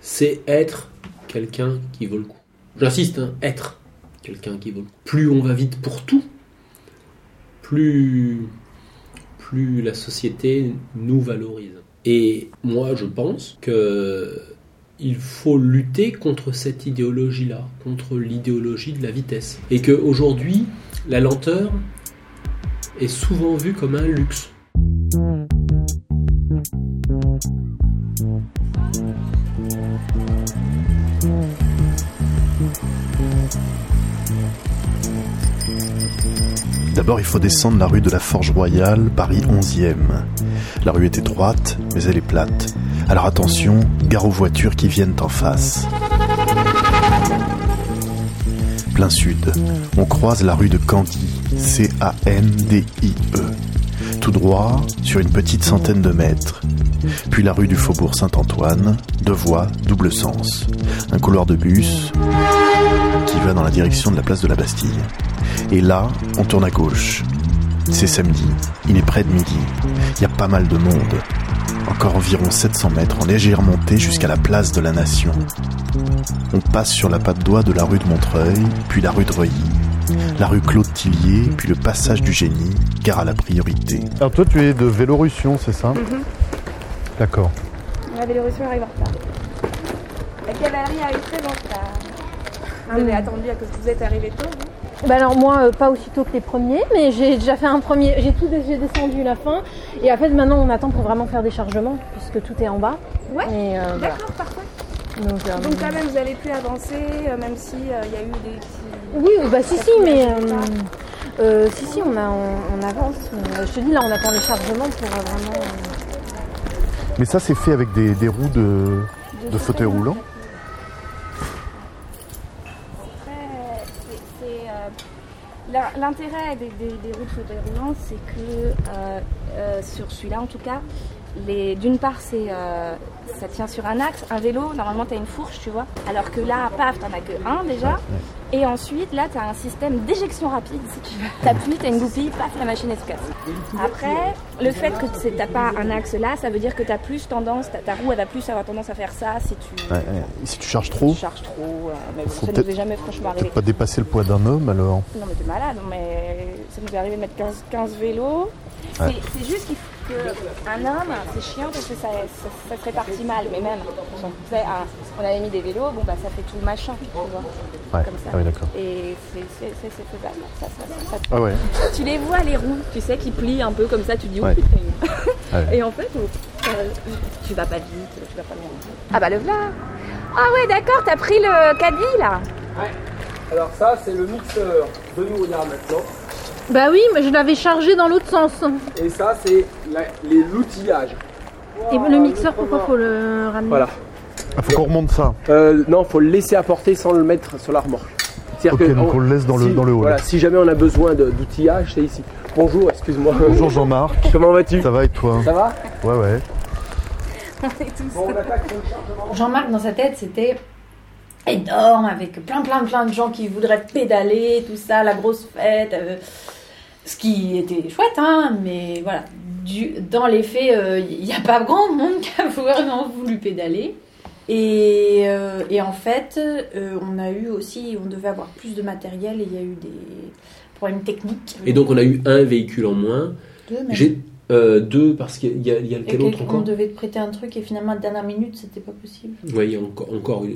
c'est être quelqu'un qui vaut le coup. J'insiste, hein, être quelqu'un qui vaut le coup. Plus on va vite pour tout, plus, plus la société nous valorise. Et moi, je pense que il faut lutter contre cette idéologie-là, contre l'idéologie de la vitesse. Et qu'aujourd'hui, la lenteur est souvent vue comme un luxe. D'abord, il faut descendre la rue de la Forge Royale, Paris 11e. La rue est étroite, mais elle est plate. Alors attention, gare aux voitures qui viennent en face. Plein sud, on croise la rue de Candy, C-A-N-D-I-E. Tout droit, sur une petite centaine de mètres. Puis la rue du Faubourg Saint-Antoine, deux voies, double sens. Un couloir de bus qui va dans la direction de la place de la Bastille. Et là, on tourne à gauche. C'est samedi, il est près de midi. Il y a pas mal de monde. Encore environ 700 mètres en légère montée jusqu'à la place de la Nation. On passe sur la patte d'oie de la rue de Montreuil, puis la rue de Reuilly, la rue Claude Tillier, puis le passage du Génie, car à la priorité. Alors toi tu es de Vélorussion, c'est ça Mhm. D'accord. La Vélorussion arrive en retard. La cavalerie arrive très en retard. Vous avez attendu à que vous êtes arrivé tôt, vous Bah alors moi euh, pas aussitôt que les premiers, mais j'ai déjà fait un premier, j'ai tout j'ai descendu la fin et en fait maintenant on attend pour vraiment faire des chargements puisque tout est en bas. Ouais. Euh, voilà. D'accord, parfait. Donc, euh, Donc quand même, vous avez pu avancer, euh, même si euh, il y a eu des petits... Oui, bah si si mais euh, euh, si si on a on, on avance. mais, euh, je te dis là on attend les chargements pour euh, vraiment. euh, Mais ça, c'est fait avec des, des roues de, de fauteuil roulant c'est- c'est, euh, l'in- L'intérêt des, des, des routes roulant, c'est que euh, euh, sur celui-là en tout cas, d'une part c'est euh, ça tient sur un axe, un vélo, normalement tu as une fourche, tu vois, alors que là, paf, t'en as que un déjà. Et ensuite, là, tu as un système d'éjection rapide. Si tu veux, t'appuies, tu as une goupille, paf, la machine elle se casse. Après, le fait que tu n'as pas un axe là, ça veut dire que tu as plus tendance, ta, ta roue elle va plus avoir tendance à faire ça si tu, Ouais, Si tu charges trop, tu charges trop. euh, mais bon, Faut ça nous est jamais franchement arrivé. pas dépasser le poids d'un homme alors. Non mais t'es malade, mais ça nous est arrivé de mettre 15, 15 vélos. Ouais. C'est juste qu'il faut qu'un homme, c'est chiant parce que ça, ça, ça se répartit mal, mais même, on, un- on avait mis des vélos, bon bah ça fait tout le machin, tu vois, Ouais. comme ça. Ah oui, d'accord. Et c'est faisable, ça, ça, ça- ça- Ah ouais. Tu les vois les roues, tu sais, qui plient un peu comme ça, tu dis, oh Ouais. putain. Ouais. Et en fait, euh, tu vas pas vite, tu vas pas loin. Ah bah le voilà Ah ouais d'accord, t'as pris le caddie là Alors ça, c'est le mixeur de nous là maintenant. Bah oui, mais je l'avais chargé dans l'autre sens. Et ça, c'est l'outillage. Et le mixeur, pourquoi faut le ramener Voilà. Ah, faut qu'on remonte ça. Euh, non, faut le laisser apporter sans le mettre sur la remorque. C'est-à-dire Ok, donc on le laisse dans le- dans le hall. Voilà, si jamais on a besoin d'outillage, c'est ici. Bonjour, excuse-moi. Bonjour Jean-Marc. (laughs) Comment vas-tu? Ça va et toi? Ça va? Ouais, ouais. Jean-Marc, dans sa tête, c'était énorme, avec plein, plein, plein de gens qui voudraient pédaler, tout ça, la grosse fête. euh, ce qui était chouette, hein, mais voilà. Du, dans les faits, euh, il n'y a pas grand monde qui a vraiment voulu pédaler. Et, euh, et en fait, euh, on a eu aussi, on devait avoir plus de matériel et il y a eu des problèmes techniques. Et donc on a eu un véhicule en moins. Deux, même. J'ai euh, deux parce qu'il y a, y a quel autre quel- on encore devait te prêter un truc et finalement, à la dernière minute, c'était pas possible. Oui, il y a encore, encore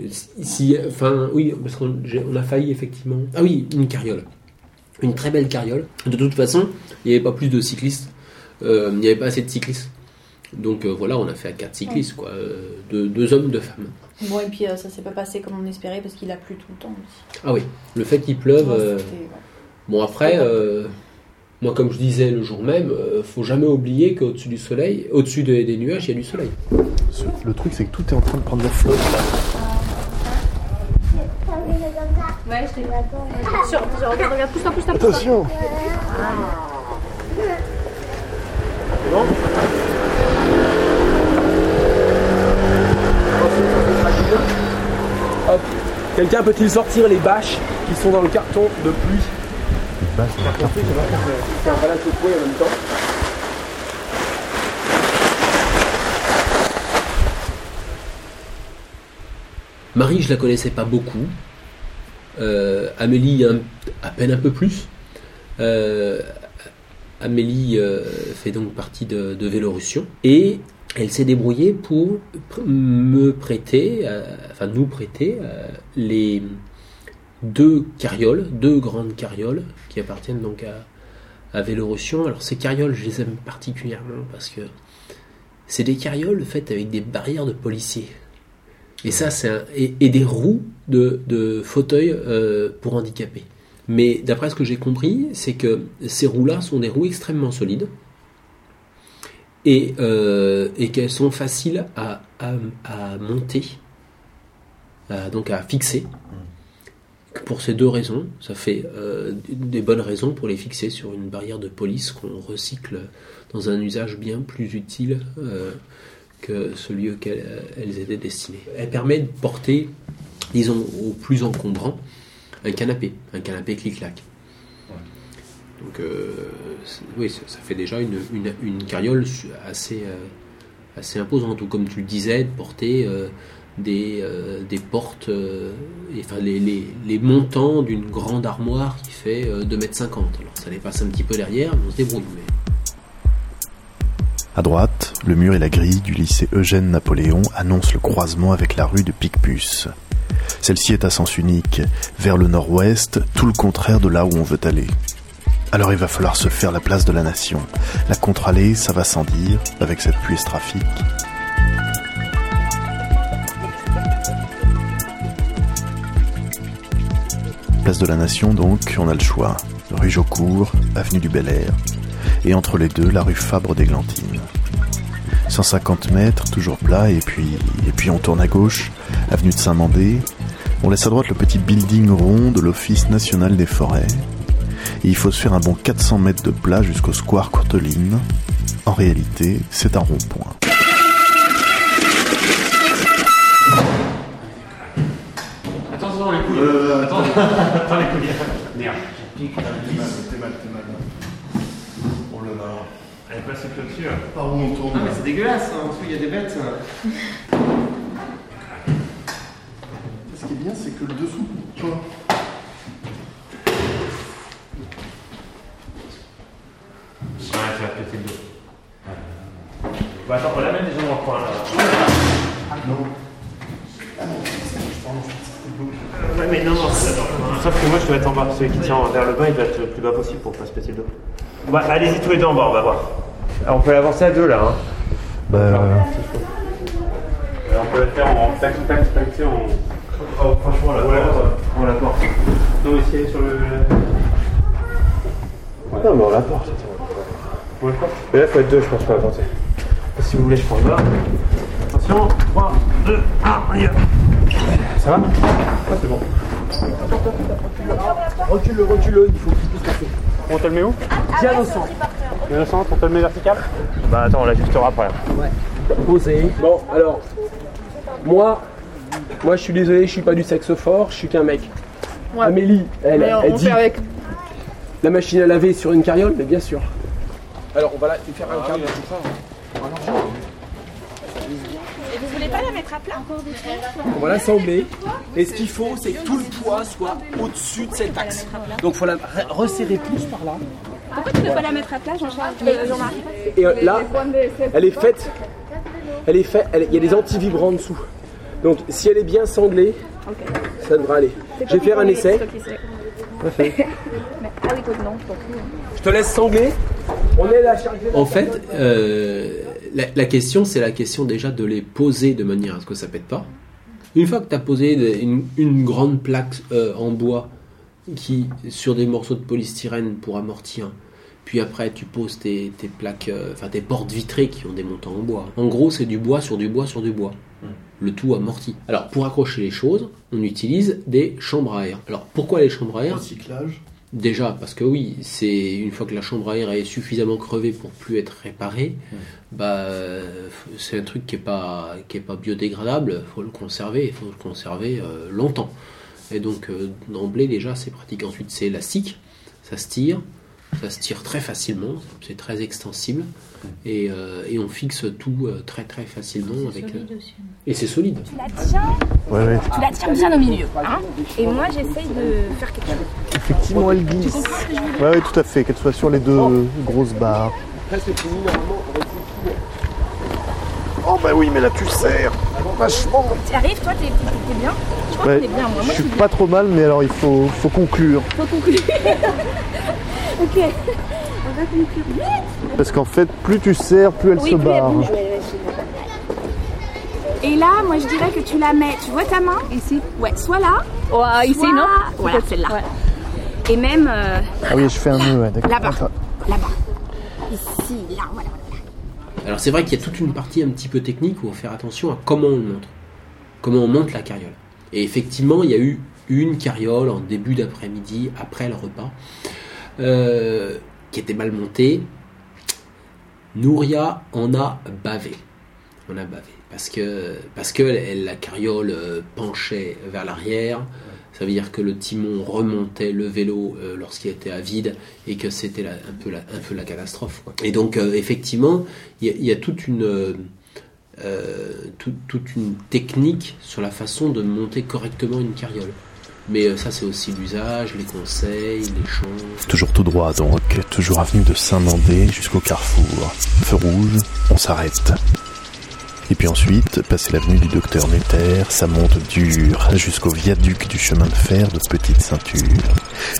si, enfin, oui, parce qu'on on a failli effectivement. Ah oui, une carriole. Une très belle carriole. De toute façon, il n'y avait pas plus de cyclistes. Euh, il n'y avait pas assez de cyclistes. Donc euh, voilà, on a fait à quatre cyclistes, quoi. Euh, deux, deux hommes, deux femmes. Bon, et puis euh, ça s'est pas passé comme on espérait parce qu'il a plu tout le temps aussi. Ah oui, le fait qu'il pleuve. Ouais, euh, c'était- ouais. Bon après, euh, moi comme je disais le jour même, euh, faut jamais oublier qu'au-dessus du soleil, au-dessus des, des nuages, il y a du soleil. Le truc, c'est que tout est en train de prendre la flotte là. Ouais, je t'ai Sur, sur, regarde, regarde, pousse-toi, pousse-toi, pousse-toi. Hop. Quelqu'un peut-il sortir les bâches qui sont dans le carton de pluie en même temps. Marie, je la connaissais pas beaucoup. Euh, Amélie, un- à peine un peu plus. Euh, Amélie euh, fait donc partie de, Vélorussion et elle s'est débrouillée pour me prêter, euh, enfin nous prêter euh, les deux carrioles, deux grandes carrioles qui appartiennent donc à, Vélorussion. Alors ces carrioles, je les aime particulièrement parce que c'est des carrioles faites avec des barrières de policiers. Et ça, c'est et, des roues de, fauteuils pour handicapés. Mais d'après ce que j'ai compris, c'est que ces roues-là sont des roues extrêmement solides et, euh, et qu'elles sont faciles à, à, à monter, à- donc à fixer. Pour ces deux raisons, ça fait euh, des bonnes raisons pour les fixer sur une barrière de police qu'on recycle dans un usage bien plus utile euh, que celui auquel elles étaient destinées. Elle permet de porter, disons, au plus encombrant, un canapé, un canapé clic-clac. Donc, euh, oui, ça, fait déjà une, une, une carriole assez, euh, assez imposante. Ou comme tu le disais, de porter euh, des, des portes, enfin les, les, les montants d'une grande armoire qui fait euh, 2,50 m. Alors ça dépasse un petit peu derrière, mais on se débrouille. À droite, le mur et la grille du lycée Eugène Napoléon annoncent le croisement avec la rue de Picpus. Celle-ci est à sens unique, vers le nord-ouest, tout le contraire de là où on veut aller. Alors il va falloir se faire la place de la nation. La contre-allée, ça va sans dire, avec cette pluie straphique. Place de la Nation donc, on a le choix. Rue Jaucourt, avenue du Bel Air. Et entre les deux, la rue Fabre d'Églantine. 150 mètres, toujours plat, et puis, et puis on tourne à gauche, avenue de Saint-Mandé. On laisse à droite le petit building rond de l'Office national des forêts. Et il faut se faire un bon 400 mètres de plat jusqu'au square Courteline. En réalité, c'est un rond-point. Attention les couilles. Euh, attends. attends les couilles. Merde. T'es mal, t'es mal. Elle est pas cette dessus. Par où on tourne Ah mais c'est dégueulasse, hein. en dessous il y a des bêtes. Ce qui est bien, c'est que le dessous, tu vois. Ouais, tu vas péter le dos. Bon attends, on la met déjà dans le coin là. Non. Ouais mais non, non, c'est. Sauf que moi je dois être en bas. Celui qui tient vers le bas, il doit être le plus bas possible pour pas se péter le dos. Bah allez-y tous les deux en bas, on va voir. Alors, on peut l'avancer à deux là. Hein. Bah. Alors, on peut le faire en tac tac tac, tu sais, en. Oh, franchement, là, on la porte. Non, mais si elle est sur le. Non, mais on la porte. On la porte. Mais là, faut être deux, je pense, pour avancer. Si vous voulez, je prends le bas. Attention, 3, 2, 1, on y va. Ça va Ouais, c'est bon. Recule-le, recule-le, il faut qu'il puisse passer. On te le met où Bien au centre. Bien au centre, on te le met vertical Bah attends, on l'ajustera après. Ouais. Posé. Bon, alors, moi, moi je suis désolé, je suis pas du sexe fort, je suis qu'un mec. Ouais. Amélie, elle, Mais on elle fait dit avec. la machine à laver sur une carriole, mais bien sûr. Alors on va la faire un câble. Et vous voulez pas la mettre à plat On va l'assembler. Et ce qu'il faut, c'est que tout le poids soit au-dessus de cette axe. Donc il faut la re- resserrer plus par là. Pourquoi tu peux pas la mettre à plat, Jean-Charles Et euh, là, elle est faite. Elle est faite. Il y a des anti-vibrants en dessous. Donc si elle est bien sanglée, ça devrait aller. Je vais faire un essai. Je te laisse sangler. On est là chargé. En fait, euh, la, la question, c'est la question déjà de les poser de manière à ce que ça pète pas. Une fois que tu as posé une, une grande plaque euh, en bois qui sur des morceaux de polystyrène pour amortir, puis après tu poses tes, tes plaques, euh, enfin tes portes vitrées qui ont des montants en bois. En gros, c'est du bois sur du bois sur du bois. Le tout amorti. Alors, pour accrocher les choses, on utilise des chambres à air. Alors, pourquoi les chambres à air? Recyclage. Déjà, parce que oui, c'est une fois que la chambre à air est suffisamment crevée pour plus être réparée, bah euh, c'est un truc qui est pas qui est pas biodégradable. Faut le conserver, il faut le conserver euh, longtemps. Et donc euh, d'emblée déjà c'est pratique. Ensuite c'est élastique, ça se tire, ça se tire très facilement, c'est très extensible et, euh, et on fixe tout euh, très très facilement avec. euh, et c'est solide. Tu la tiens, Ouais, ouais. tu la tiens bien au milieu. Hein et moi, j'essaye de faire quelque chose. Effectivement, elle glisse. Tu ce que je Ouais, ouais, tout à fait. Qu'elle soit sur les deux grosses barres. Oh, bah oui, mais là, tu serres. Vachement. Tu arrives, toi, t'es t'es bien Je crois Ouais, qu'on est bien, moi. je Moi, suis bien. pas trop mal, mais alors il faut, faut conclure. Faut conclure. Ok. (laughs) On va conclure vite. Parce qu'en fait, plus tu serres, plus elle oui, se plus elle barre. bouge. Ouais, ouais, je- Et là, moi, je dirais que tu la mets. Tu vois ta main? Ici. Ouais, soit là. Ouais, ici, soit- non? Voilà, celle-là. Et même euh, Ah oui, je fais un nœud, ouais, d'accord. là-bas. Là-bas. Ici, là, voilà. Alors c'est vrai qu'il y a toute une partie un petit peu technique où on fait attention à comment on le monte, comment on monte la carriole. Et effectivement, il y a eu une carriole en début d'après-midi, après le repas, euh, qui était mal montée. Nouria en a bavé. On a bavé. Parce que, parce la carriole euh, penchait vers l'arrière. Ça veut dire que le timon remontait le vélo euh, lorsqu'il était à vide et que c'était un, peu la, catastrophe. Et donc, effectivement, il y, a- toute une technique sur la façon de monter correctement une carriole. Mais euh, ça, c'est aussi l'usage, les conseils, l'échange. Toujours tout droit donc, toujours avenue de Saint-Mandé jusqu'au carrefour. Feu rouge, on s'arrête. Et puis ensuite, passer l'avenue du docteur Netter, ça monte dur jusqu'au viaduc du chemin de fer de Petite Ceinture.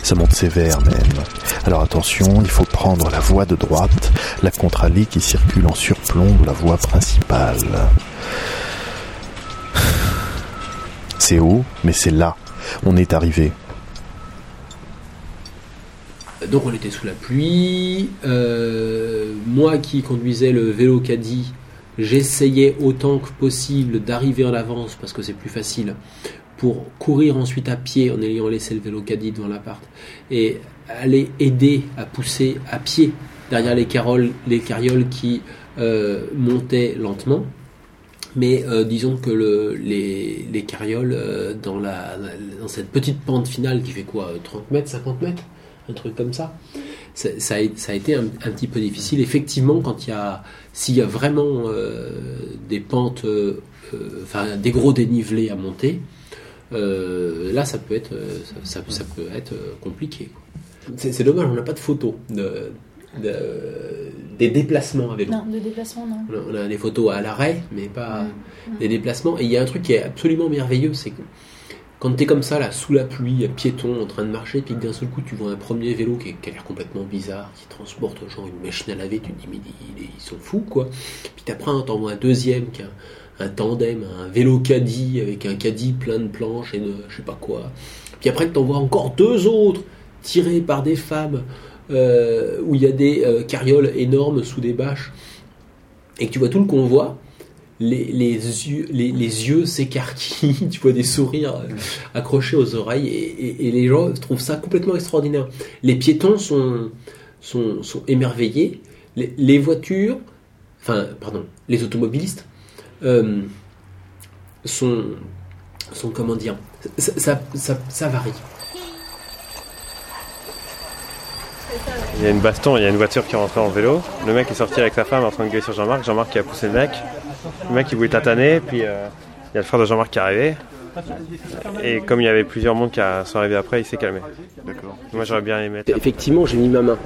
Ça monte sévère même. Alors attention, il faut prendre la voie de droite, la contre-allée qui circule en surplomb de la voie principale. C'est haut, mais c'est là. On est arrivé. Donc on était sous la pluie. Euh, moi qui conduisais le vélo caddie, j'essayais autant que possible d'arriver en avance parce que c'est plus facile pour courir ensuite à pied en ayant laissé le vélo caddie devant l'appart et aller aider à pousser à pied derrière les, caroles, les carrioles qui euh, montaient lentement. Mais euh, disons que le, les, les carrioles, euh, dans, la, dans cette petite pente finale qui fait quoi 30 mètres, 50 mètres Un truc comme ça ça, a, été un, un, petit peu difficile. Effectivement, quand il y a, s'il y a vraiment euh, des pentes, enfin des gros dénivelés à monter, là ça peut être, ça, ça, peut être compliqué. C'est dommage, on n'a pas de photos de, des déplacements à vélo. Non, de déplacement, non. On a des photos à l'arrêt, mais pas mmh. des déplacements. Et il y a un truc qui est absolument merveilleux, c'est que quand tu es comme ça, là, sous la pluie, piéton, en train de marcher, puis d'un seul coup, tu vois un premier vélo qui, qui a l'air complètement bizarre, qui transporte genre une machine à laver, tu te dis, mais ils, ils sont fous, quoi. Puis après, t'en vois un deuxième qui a un tandem, un vélo caddie, avec un caddie plein de planches et de je sais pas quoi. Puis après, t'en vois encore deux autres, tirés par des femmes, euh, où il y a des euh, carrioles énormes sous des bâches, et que tu vois tout le convoi, les, les, yeux, s'écarquillent, (laughs) tu vois des sourires accrochés aux oreilles, et, les gens trouvent ça complètement extraordinaire. Les piétons sont, émerveillés, les, voitures, enfin, pardon, les automobilistes euh, sont, sont, comment dire, ça varie. Il y a une baston, il y a une voiture qui est rentrée en vélo. Le mec est sorti avec sa femme en train de gueuler sur Jean-Marc. Jean-Marc qui a poussé le mec. Le mec il voulait tataner, puis euh, il y a le frère de Jean-Marc qui est arrivé. Et comme il y avait plusieurs mondes qui sont arrivés après, il s'est calmé. D'accord. Moi j'aurais bien aimé. Effectivement, j'ai mis ma main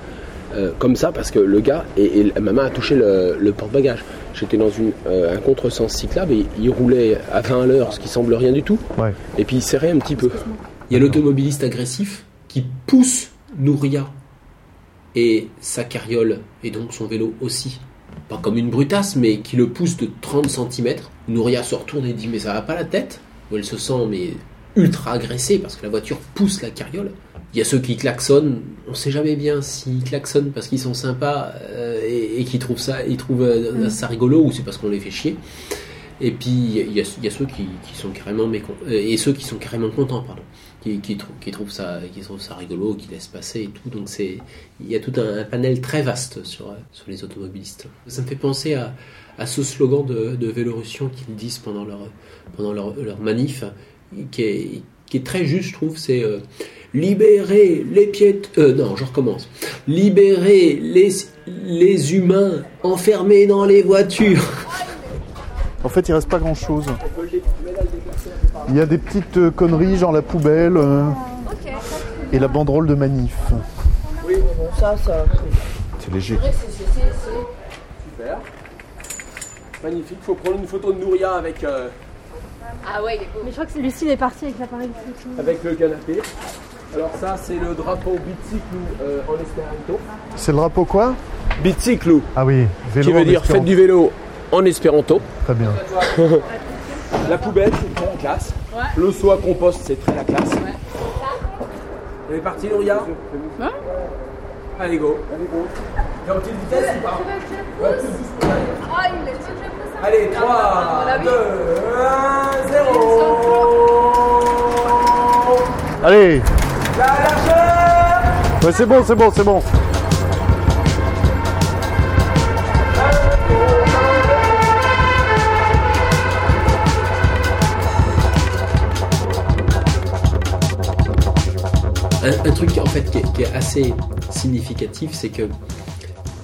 euh, comme ça parce que le gars et, et ma main a touché le, le porte-bagages. J'étais dans une, euh, un contresens cyclable et il roulait à 20 à l'heure, ce qui semble rien du tout. Ouais. Et puis il serrait un petit peu. Il y a l'automobiliste agressif qui pousse Nouria et sa carriole et donc son vélo aussi. Pas comme une brutasse, mais qui le pousse de 30 cm. Nouria se retourne et dit Mais ça va pas la tête Où elle se sent mais ultra agressée parce que la voiture pousse la carriole. Il y a ceux qui klaxonnent, on sait jamais bien s'ils klaxonnent parce qu'ils sont sympas euh, et, et qu'ils trouvent ça, ils trouvent euh, ça rigolo ou c'est parce qu'on les fait chier. Et puis il y a, il y a ceux qui, qui, sont carrément mécon... et ceux qui sont carrément contents, pardon, qui, qui, trou qui, trouvent ça, rigolo, qui laissent passer et tout. Donc il y a tout un, panel très vaste sur les automobilistes. Ça me fait penser à, ce slogan de, de qu'ils disent pendant leur manif, qui est très juste, je trouve, c'est euh, libérer les piètes. Euh, non, je recommence. Libérer les les humains enfermés dans les voitures. En fait, il reste pas grand-chose. Il y a des petites euh, conneries, genre la poubelle euh, et la banderole de manif. Oui, ça, ça. C'est léger. Super. Magnifique. Faut prendre une photo de Nouria avec. Euh, ah ouais, il est beau. Mais je crois que Lucille est partie avec l'appareil photo. Avec le canapé. Alors ça, c'est le drapeau Biciclou euh, en espéranto. C'est le drapeau quoi? Biciclou. Ah oui, vélo. Qui veut dire faites du vélo en espéranto. Très bien. (laughs) la poubelle, c'est très la classe. Ouais. Le soie compost, c'est très la classe. Ouais. On est parti, Nouria Ouais. Allez, go. Allez, go. T'es en petite vitesse ou pas ouais, Ah, il est Allez, 3, 2, 1, 0. Allez Ouais, c'est bon, c'est bon, c'est bon. Un, un, truc en fait qui est, qui est assez significatif, c'est que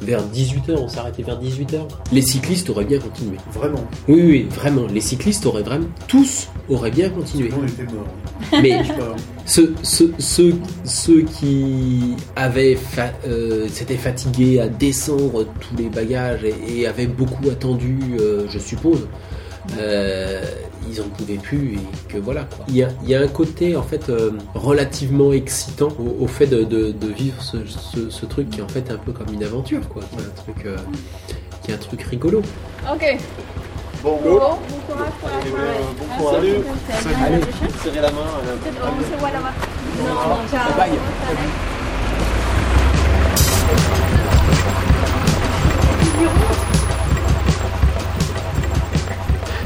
vers 18h, on s'arrêtait vers 18h. Les cyclistes auraient bien continué. Vraiment Oui, oui, vraiment. Les cyclistes auraient vraiment, tous auraient bien continué. On était morts. Mais ceux, ceux, ceux, ceux qui avaient fa euh, s'étaient fatigués à descendre tous les bagages et, et avaient beaucoup attendu, euh, je suppose, euh, ils en pouvaient plus et que voilà quoi. Il y a, il y a un côté en fait euh, relativement excitant au, au fait de, de- de vivre ce, ce- ce truc qui est en fait un peu comme une aventure quoi, qui est un truc, euh, qui est un truc rigolo. Ok. Bon, Bon, bon courage pour la soirée. bon courage. Salut. Serrez la main. On se voit là-bas. Non, ciao. Bye.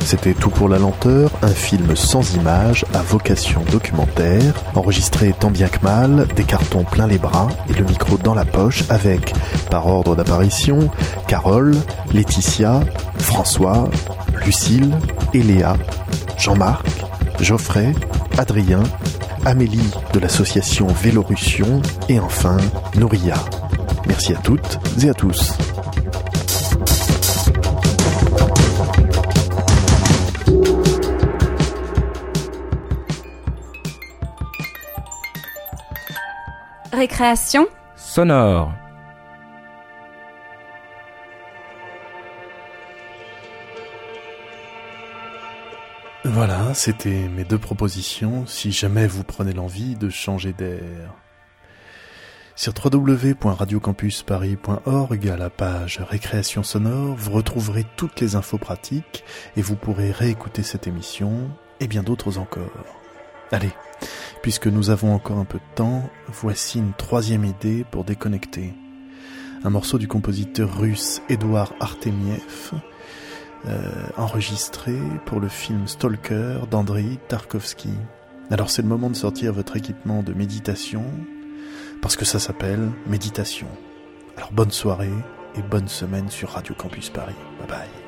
C'était Tout pour la lenteur, un film sans images à vocation documentaire, enregistré tant bien que mal, des cartons plein les bras et le micro dans la poche avec, par ordre d'apparition, Carole, Laetitia, François, Lucille, Eléa, Jean-Marc, Geoffrey, Adrien, Amélie de l'association Vélorussion et enfin Nouria. Merci à toutes et à tous. Récréation sonore. Voilà, c'était mes deux propositions si jamais vous prenez l'envie de changer d'air. Sur www.radiocampusparis.org, à la page Récréation sonore, vous retrouverez toutes les infos pratiques et vous pourrez réécouter cette émission et bien d'autres encore. Allez, puisque nous avons encore un peu de temps, voici une troisième idée pour déconnecter. Un morceau du compositeur russe Édouard Artemiev, euh, enregistré pour le film Stalker d'Andrei Tarkovsky. Alors c'est le moment de sortir votre équipement de méditation, parce que ça s'appelle méditation. Alors bonne soirée et bonne semaine sur Radio Campus Paris. Bye bye.